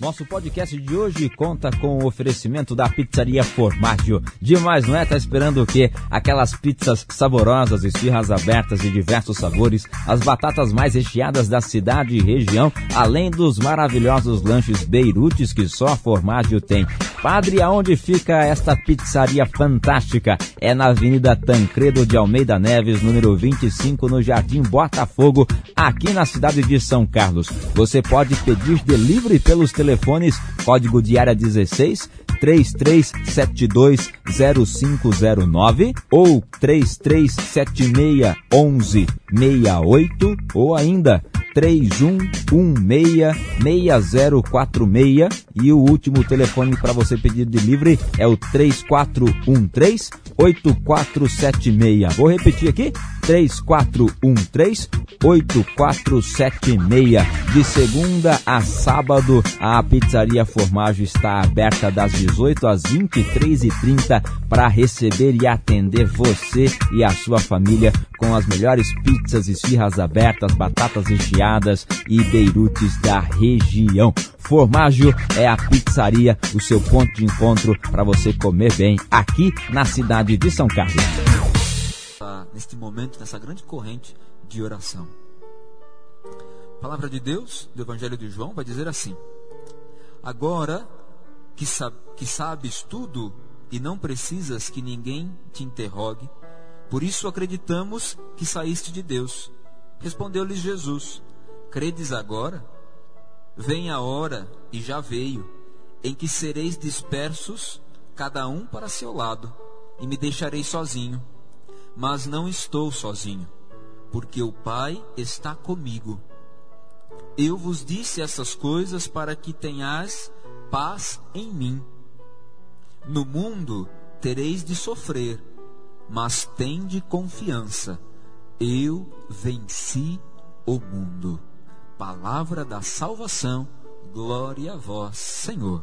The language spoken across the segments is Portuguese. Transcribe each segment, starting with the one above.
Nosso podcast de hoje conta com o oferecimento da pizzaria Formaggio. Demais, não é? Tá esperando o quê? Aquelas pizzas saborosas, esfirras abertas de diversos sabores, as batatas mais recheadas da cidade e região, além dos maravilhosos lanches beirutes que só a Formaggio tem. Padre, aonde fica esta pizzaria fantástica? É na Avenida Tancredo de Almeida Neves, número 25, no Jardim Botafogo, aqui na cidade de São Carlos. Você pode pedir delivery pelos telefones código de área 16 3372 0509 ou 3376 1168 ou ainda 31166046 e o último telefone para você pedir delivery é o 3413 8476. Vou repetir aqui: 3413 8476. De segunda a sábado, a Pizzaria Formaggio está aberta das 18 às 23h30 para receber e atender você e a sua família com as melhores pizzas, esfirras abertas, batatas recheadas e beirutes da região. Formaggio é a pizzaria, o seu ponto de encontro para você comer bem aqui na cidade de São Carlos. Neste momento, nessa grande corrente de oração. A palavra de Deus, do Evangelho de João, vai dizer assim: Agora que, sab que sabes tudo e não precisas que ninguém te interrogue, por isso acreditamos que saíste de Deus. Respondeu-lhes Jesus: Credes agora? Vem a hora, e já veio, em que sereis dispersos, cada um para seu lado, e me deixarei sozinho. Mas não estou sozinho, porque o Pai está comigo. Eu vos disse essas coisas para que tenhais paz em mim. No mundo tereis de sofrer, mas tende confiança. Eu venci o mundo palavra da salvação. Glória a vós, Senhor.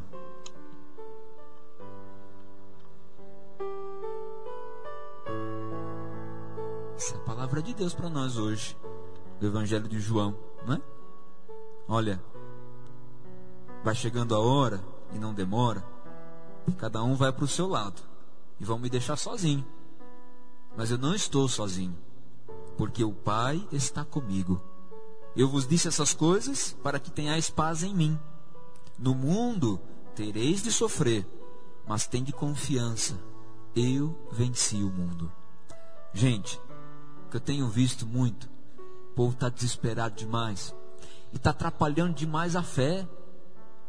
Essa é a palavra de Deus para nós hoje, do Evangelho de João, não é? Olha, vai chegando a hora e não demora, cada um vai para o seu lado e vão me deixar sozinho. Mas eu não estou sozinho, porque o Pai está comigo. Eu vos disse essas coisas para que tenhais paz em mim. No mundo tereis de sofrer, mas tende confiança. Eu venci o mundo. Gente, o que eu tenho visto muito, o povo está desesperado demais e está atrapalhando demais a fé.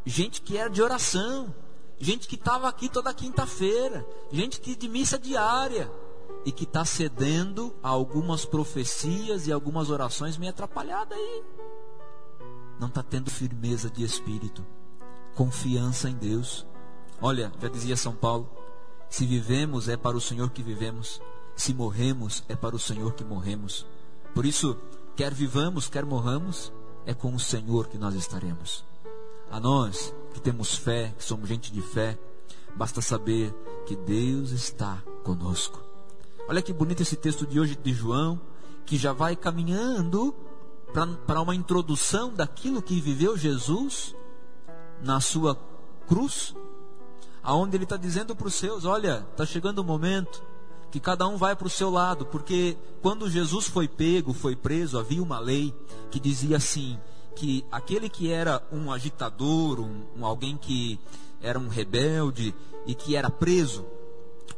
Gente que era de oração, gente que estava aqui toda quinta-feira, gente que de missa diária e que está cedendo a algumas profecias e algumas orações meio atrapalhada aí. Não está tendo firmeza de espírito, confiança em Deus. Olha, já dizia São Paulo: se vivemos é para o Senhor que vivemos, se morremos é para o Senhor que morremos. Por isso, quer vivamos, quer morramos, é com o Senhor que nós estaremos. A nós que temos fé, que somos gente de fé, basta saber que Deus está conosco. Olha que bonito esse texto de hoje de João, que já vai caminhando para uma introdução daquilo que viveu Jesus na sua cruz, aonde ele está dizendo para os seus: olha, está chegando o momento que cada um vai para o seu lado, porque quando Jesus foi pego, foi preso, havia uma lei que dizia assim: que aquele que era um agitador, um, um alguém que era um rebelde e que era preso,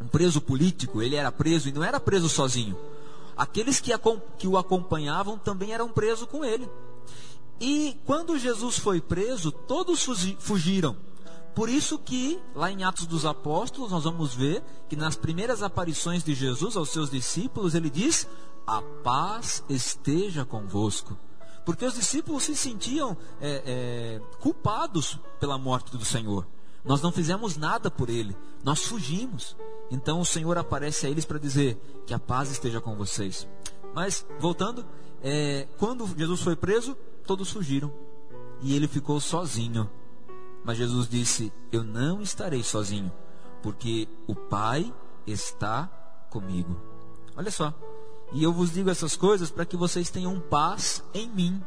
um preso político, ele era preso e não era preso sozinho. Aqueles que, que o acompanhavam também eram presos com ele. E quando Jesus foi preso, todos fugiram. Por isso que, lá em Atos dos Apóstolos, nós vamos ver que nas primeiras aparições de Jesus aos seus discípulos, ele diz: A paz esteja convosco. Porque os discípulos se sentiam é, é, culpados pela morte do Senhor. Nós não fizemos nada por ele, nós fugimos. Então o Senhor aparece a eles para dizer que a paz esteja com vocês. Mas, voltando, é, quando Jesus foi preso, todos fugiram. e ele ficou sozinho. Mas Jesus disse: Eu não estarei sozinho, porque o Pai está comigo. Olha só. E eu vos digo essas coisas para que vocês tenham paz em mim.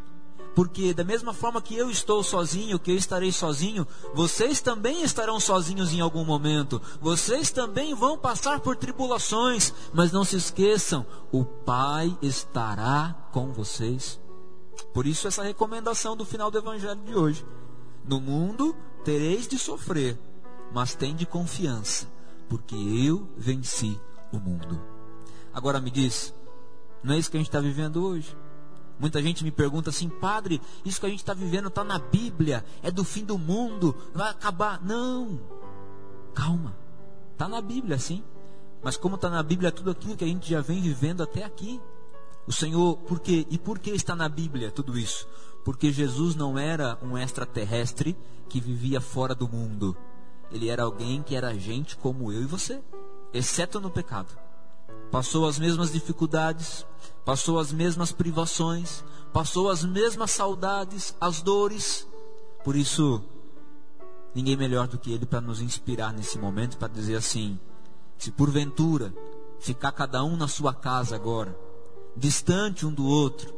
Porque da mesma forma que eu estou sozinho, que eu estarei sozinho, vocês também estarão sozinhos em algum momento. Vocês também vão passar por tribulações, mas não se esqueçam, o Pai estará com vocês. Por isso essa recomendação do final do evangelho de hoje. No mundo tereis de sofrer, mas tende confiança, porque eu venci o mundo. Agora me diz, não é isso que a gente está vivendo hoje? Muita gente me pergunta assim, padre, isso que a gente está vivendo está na Bíblia, é do fim do mundo, vai acabar. Não, calma, está na Bíblia sim, mas como está na Bíblia tudo aquilo que a gente já vem vivendo até aqui. O Senhor, por quê? E por que está na Bíblia tudo isso? Porque Jesus não era um extraterrestre que vivia fora do mundo. Ele era alguém que era gente como eu e você, exceto no pecado. Passou as mesmas dificuldades, passou as mesmas privações, passou as mesmas saudades, as dores. Por isso, ninguém melhor do que ele para nos inspirar nesse momento, para dizer assim: se porventura ficar cada um na sua casa agora, distante um do outro,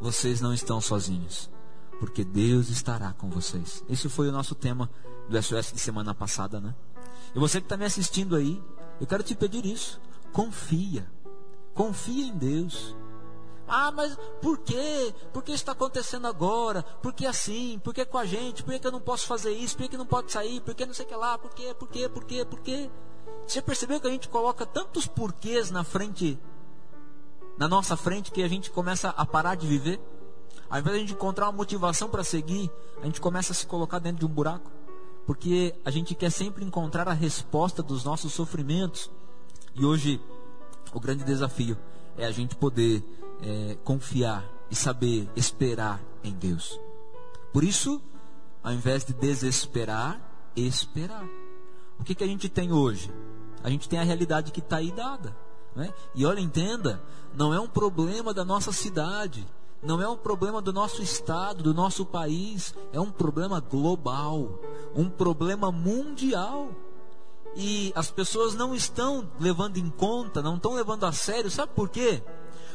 vocês não estão sozinhos, porque Deus estará com vocês. Esse foi o nosso tema do SOS de semana passada, né? E você que está me assistindo aí, eu quero te pedir isso. Confia. Confia em Deus. Ah, mas por quê? Por que está acontecendo agora? Por que assim? Por que com a gente? Por que eu não posso fazer isso? Por que não pode sair? Por que não sei o que lá? Por quê? Por quê? Por quê? Por quê? Você percebeu que a gente coloca tantos porquês na frente na nossa frente que a gente começa a parar de viver. Ao invés de a gente encontrar uma motivação para seguir, a gente começa a se colocar dentro de um buraco. Porque a gente quer sempre encontrar a resposta dos nossos sofrimentos. E hoje, o grande desafio é a gente poder é, confiar e saber esperar em Deus. Por isso, ao invés de desesperar, esperar. O que, que a gente tem hoje? A gente tem a realidade que está aí dada. Né? E olha, entenda, não é um problema da nossa cidade, não é um problema do nosso estado, do nosso país, é um problema global, um problema mundial. E as pessoas não estão levando em conta, não estão levando a sério, sabe por quê?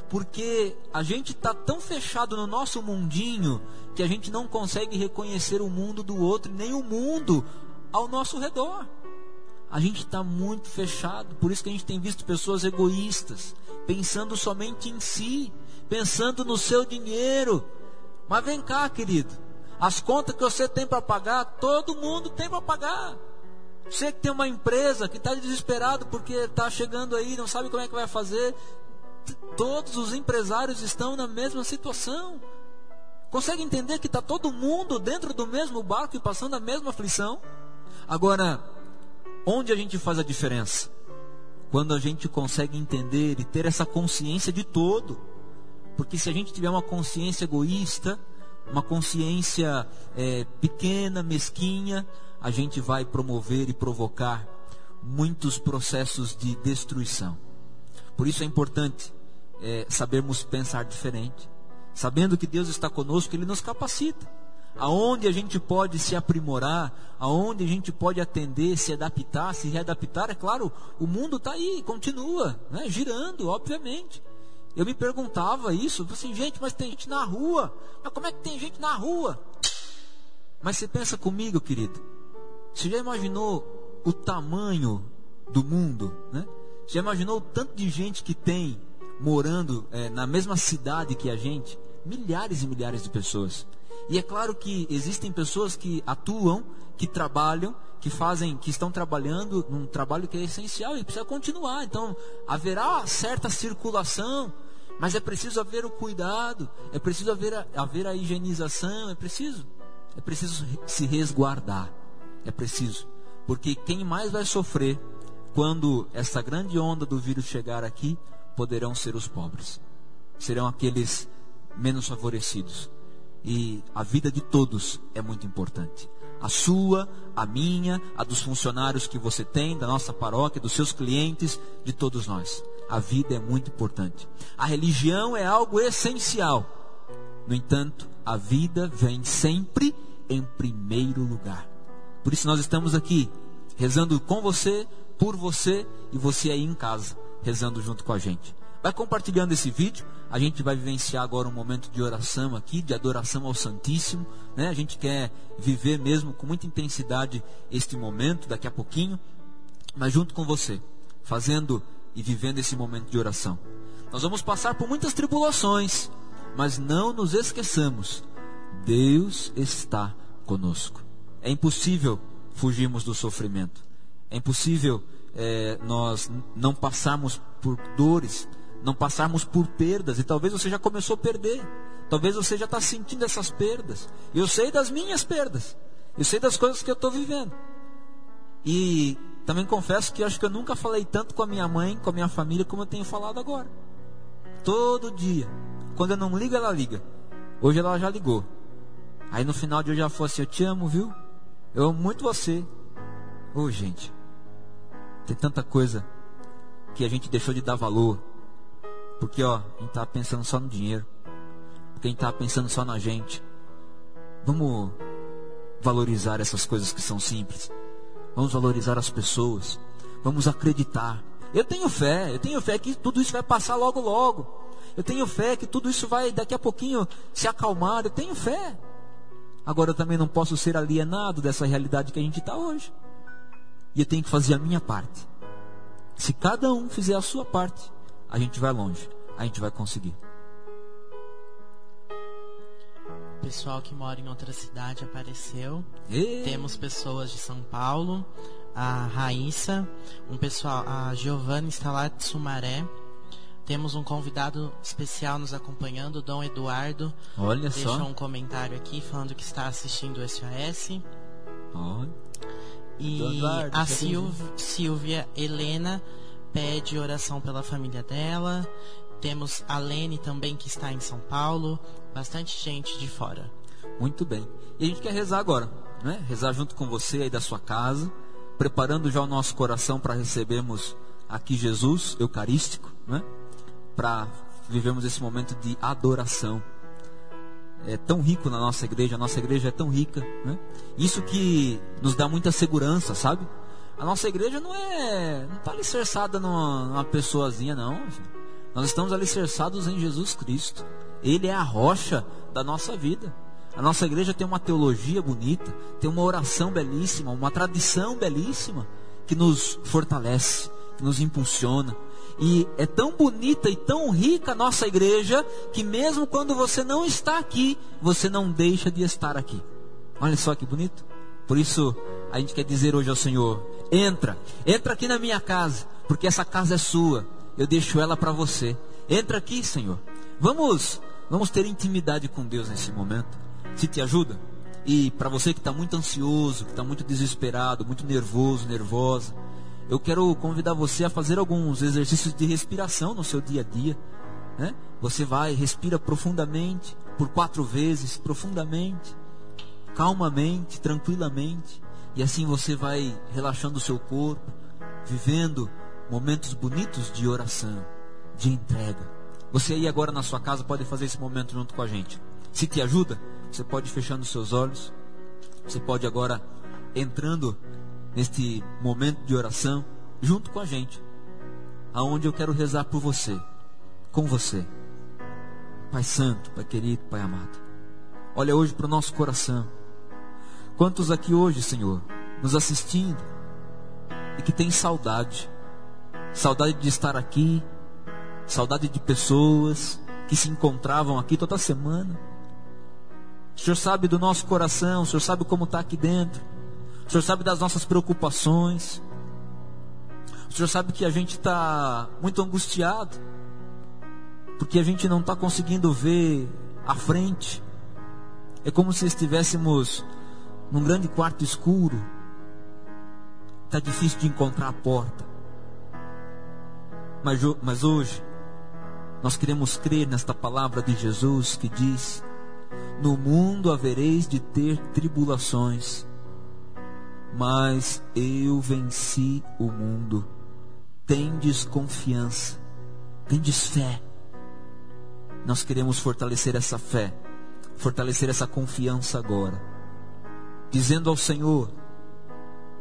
Porque a gente está tão fechado no nosso mundinho que a gente não consegue reconhecer o mundo do outro, nem o mundo ao nosso redor a gente está muito fechado. Por isso que a gente tem visto pessoas egoístas, pensando somente em si, pensando no seu dinheiro. Mas vem cá, querido. As contas que você tem para pagar, todo mundo tem para pagar. Você que tem uma empresa que está desesperado porque está chegando aí, não sabe como é que vai fazer. Todos os empresários estão na mesma situação. Consegue entender que está todo mundo dentro do mesmo barco e passando a mesma aflição? Agora, Onde a gente faz a diferença? Quando a gente consegue entender e ter essa consciência de todo. Porque se a gente tiver uma consciência egoísta, uma consciência é, pequena, mesquinha, a gente vai promover e provocar muitos processos de destruição. Por isso é importante é, sabermos pensar diferente, sabendo que Deus está conosco, Ele nos capacita aonde a gente pode se aprimorar, aonde a gente pode atender, se adaptar, se readaptar. É claro, o mundo está aí, continua, né, girando, obviamente. Eu me perguntava isso, assim, gente, mas tem gente na rua. Mas como é que tem gente na rua? Mas você pensa comigo, querido. Você já imaginou o tamanho do mundo, né? Já imaginou o tanto de gente que tem morando é, na mesma cidade que a gente? Milhares e milhares de pessoas. E é claro que existem pessoas que atuam, que trabalham, que fazem, que estão trabalhando num trabalho que é essencial e precisa continuar. Então, haverá certa circulação, mas é preciso haver o cuidado, é preciso haver a, haver a higienização, é preciso. É preciso se resguardar. É preciso. Porque quem mais vai sofrer quando essa grande onda do vírus chegar aqui poderão ser os pobres. Serão aqueles menos favorecidos e a vida de todos é muito importante. A sua, a minha, a dos funcionários que você tem, da nossa paróquia, dos seus clientes, de todos nós. A vida é muito importante. A religião é algo essencial. No entanto, a vida vem sempre em primeiro lugar. Por isso nós estamos aqui rezando com você, por você e você aí em casa, rezando junto com a gente. Vai compartilhando esse vídeo. A gente vai vivenciar agora um momento de oração aqui, de adoração ao Santíssimo. Né? A gente quer viver mesmo com muita intensidade este momento, daqui a pouquinho, mas junto com você, fazendo e vivendo esse momento de oração. Nós vamos passar por muitas tribulações, mas não nos esqueçamos: Deus está conosco. É impossível fugirmos do sofrimento. É impossível é, nós não passarmos por dores, não passarmos por perdas. E talvez você já começou a perder. Talvez você já está sentindo essas perdas. Eu sei das minhas perdas. Eu sei das coisas que eu estou vivendo. E também confesso que acho que eu nunca falei tanto com a minha mãe, com a minha família, como eu tenho falado agora. Todo dia. Quando eu não ligo, ela liga. Hoje ela já ligou. Aí no final de hoje ela falou assim: Eu te amo, viu? Eu amo muito você. Ô oh, gente, tem tanta coisa que a gente deixou de dar valor. Porque ó, a gente tá pensando só no dinheiro. Porque a gente tá pensando só na gente. Vamos valorizar essas coisas que são simples. Vamos valorizar as pessoas. Vamos acreditar. Eu tenho fé, eu tenho fé que tudo isso vai passar logo logo. Eu tenho fé que tudo isso vai daqui a pouquinho se acalmar. Eu tenho fé. Agora eu também não posso ser alienado dessa realidade que a gente está hoje. E eu tenho que fazer a minha parte. Se cada um fizer a sua parte, a gente vai longe. A gente vai conseguir. Pessoal que mora em outra cidade apareceu. E... Temos pessoas de São Paulo, a Raíssa, um pessoal, a Giovana está lá de Sumaré. Temos um convidado especial nos acompanhando, o Dom Eduardo. Olha Deixou só. um comentário aqui falando que está assistindo o SOS. Olha. E Eduardo, a Silvia Helena pede oração pela família dela. Temos a Lene também que está em São Paulo. Bastante gente de fora. Muito bem. E a gente quer rezar agora, né? Rezar junto com você aí da sua casa, preparando já o nosso coração para recebermos aqui Jesus Eucarístico, né? Para vivermos esse momento de adoração. É tão rico na nossa igreja, a nossa igreja é tão rica, né? Isso que nos dá muita segurança, sabe? A nossa igreja não é, não está alicerçada numa, numa pessoazinha, não. Nós estamos alicerçados em Jesus Cristo. Ele é a rocha da nossa vida. A nossa igreja tem uma teologia bonita, tem uma oração belíssima, uma tradição belíssima que nos fortalece, que nos impulsiona. E é tão bonita e tão rica a nossa igreja que mesmo quando você não está aqui, você não deixa de estar aqui. Olha só que bonito. Por isso a gente quer dizer hoje ao Senhor: entra, entra aqui na minha casa, porque essa casa é sua. Eu deixo ela para você. Entra aqui, Senhor. Vamos, vamos ter intimidade com Deus nesse momento. Se te ajuda. E para você que está muito ansioso, que está muito desesperado, muito nervoso, nervosa, eu quero convidar você a fazer alguns exercícios de respiração no seu dia a dia. Né? Você vai, respira profundamente, por quatro vezes, profundamente, calmamente, tranquilamente. E assim você vai relaxando o seu corpo, vivendo momentos bonitos de oração, de entrega. Você aí agora na sua casa pode fazer esse momento junto com a gente. Se te ajuda, você pode fechando os seus olhos. Você pode agora entrando neste momento de oração junto com a gente, aonde eu quero rezar por você, com você. Pai Santo, Pai querido, Pai amado, olha hoje para o nosso coração. Quantos aqui hoje, Senhor, nos assistindo e que tem saudade, saudade de estar aqui, saudade de pessoas que se encontravam aqui toda semana. O Senhor sabe do nosso coração, o Senhor sabe como está aqui dentro. O Senhor sabe das nossas preocupações. O Senhor sabe que a gente está muito angustiado, porque a gente não está conseguindo ver a frente. É como se estivéssemos num grande quarto escuro. Está difícil de encontrar a porta. Mas, mas hoje, nós queremos crer nesta palavra de Jesus que diz: No mundo havereis de ter tribulações mas eu venci o mundo. Tendes confiança, tendes fé. Nós queremos fortalecer essa fé, fortalecer essa confiança agora, dizendo ao Senhor: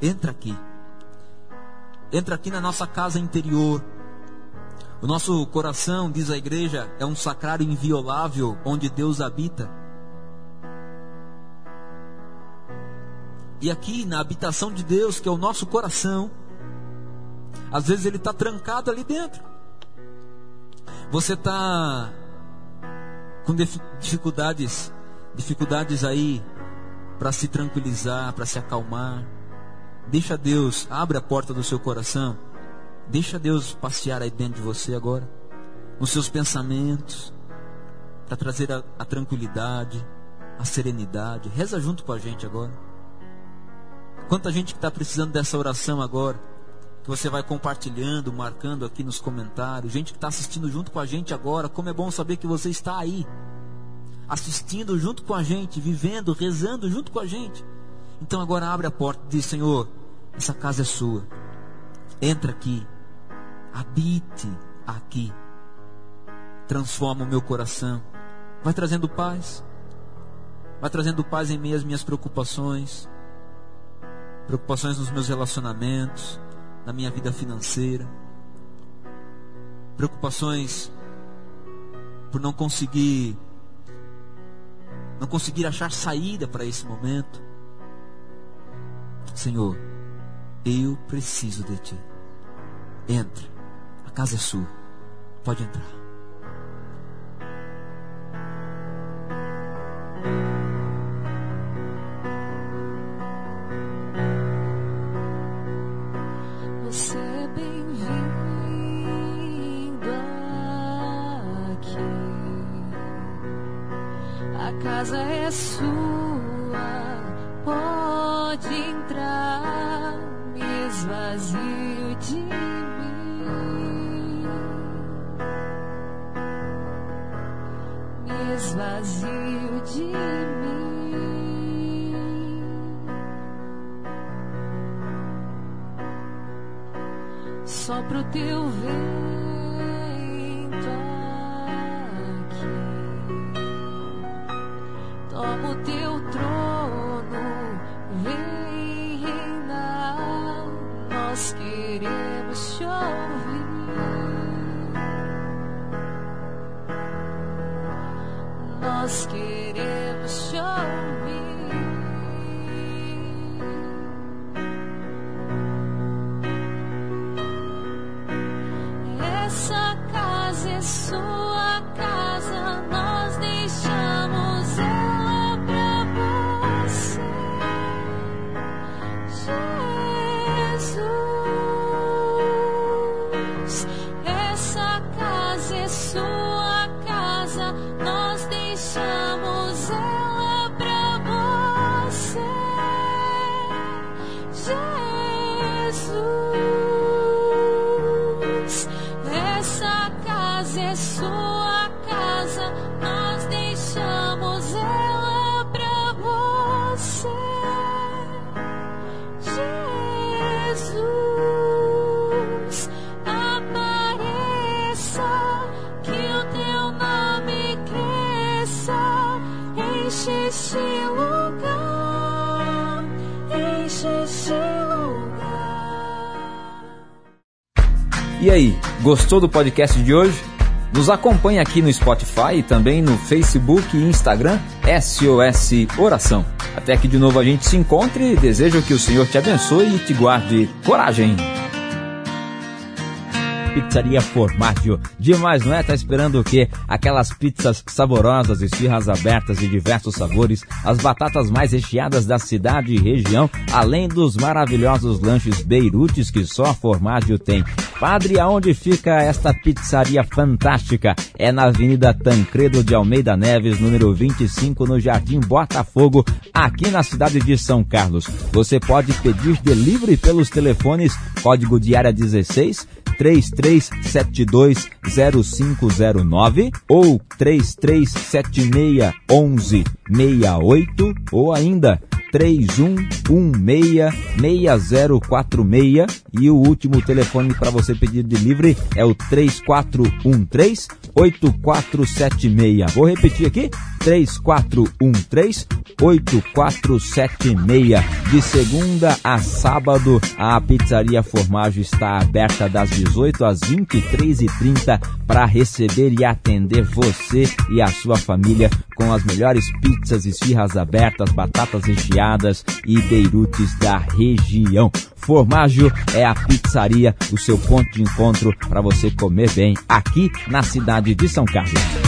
entra aqui, entra aqui na nossa casa interior. O nosso coração, diz a igreja, é um sacrário inviolável onde Deus habita. E aqui na habitação de Deus, que é o nosso coração, às vezes ele está trancado ali dentro. Você está com dificuldades, dificuldades aí para se tranquilizar, para se acalmar. Deixa Deus, abre a porta do seu coração. Deixa Deus passear aí dentro de você agora, nos seus pensamentos, para trazer a, a tranquilidade, a serenidade. Reza junto com a gente agora. Quanta gente que está precisando dessa oração agora que você vai compartilhando, marcando aqui nos comentários. Gente que está assistindo junto com a gente agora, como é bom saber que você está aí, assistindo junto com a gente, vivendo, rezando junto com a gente. Então agora abre a porta e diz: Senhor, essa casa é sua. Entra aqui, habite aqui, transforma o meu coração, vai trazendo paz, vai trazendo paz em meio às minhas preocupações, preocupações nos meus relacionamentos na minha vida financeira, preocupações por não conseguir não conseguir achar saída para esse momento. Senhor, eu preciso de ti. Entra. A casa é sua. Pode entrar. E aí, gostou do podcast de hoje? Nos acompanhe aqui no Spotify e também no Facebook e Instagram SOS Oração. Até que de novo a gente se encontre desejo que o Senhor te abençoe e te guarde coragem. Pizzaria Formaggio. Demais, não é? Tá esperando o quê? Aquelas pizzas saborosas, esfirras abertas de diversos sabores, as batatas mais recheadas da cidade e região, além dos maravilhosos lanches beirutes que só a Formaggio tem. Padre, aonde fica esta pizzaria fantástica? É na Avenida Tancredo de Almeida Neves, número 25, no Jardim Botafogo, aqui na cidade de São Carlos. Você pode pedir delivery pelos telefones código de área 16 33720509 ou 33761168 ou ainda 31166046 e o último telefone para você pedir delivery é o 3413 8476. Vou repetir aqui: 3413 8476. De segunda a sábado, a Pizzaria Formaggio está aberta das 18 às 23h30 para receber e atender você e a sua família com as melhores pizzas, esfirras abertas, batatas recheadas e beirutes da região. Formaggio é a pizzaria, o seu ponto de encontro para você comer bem aqui na cidade de São Carlos.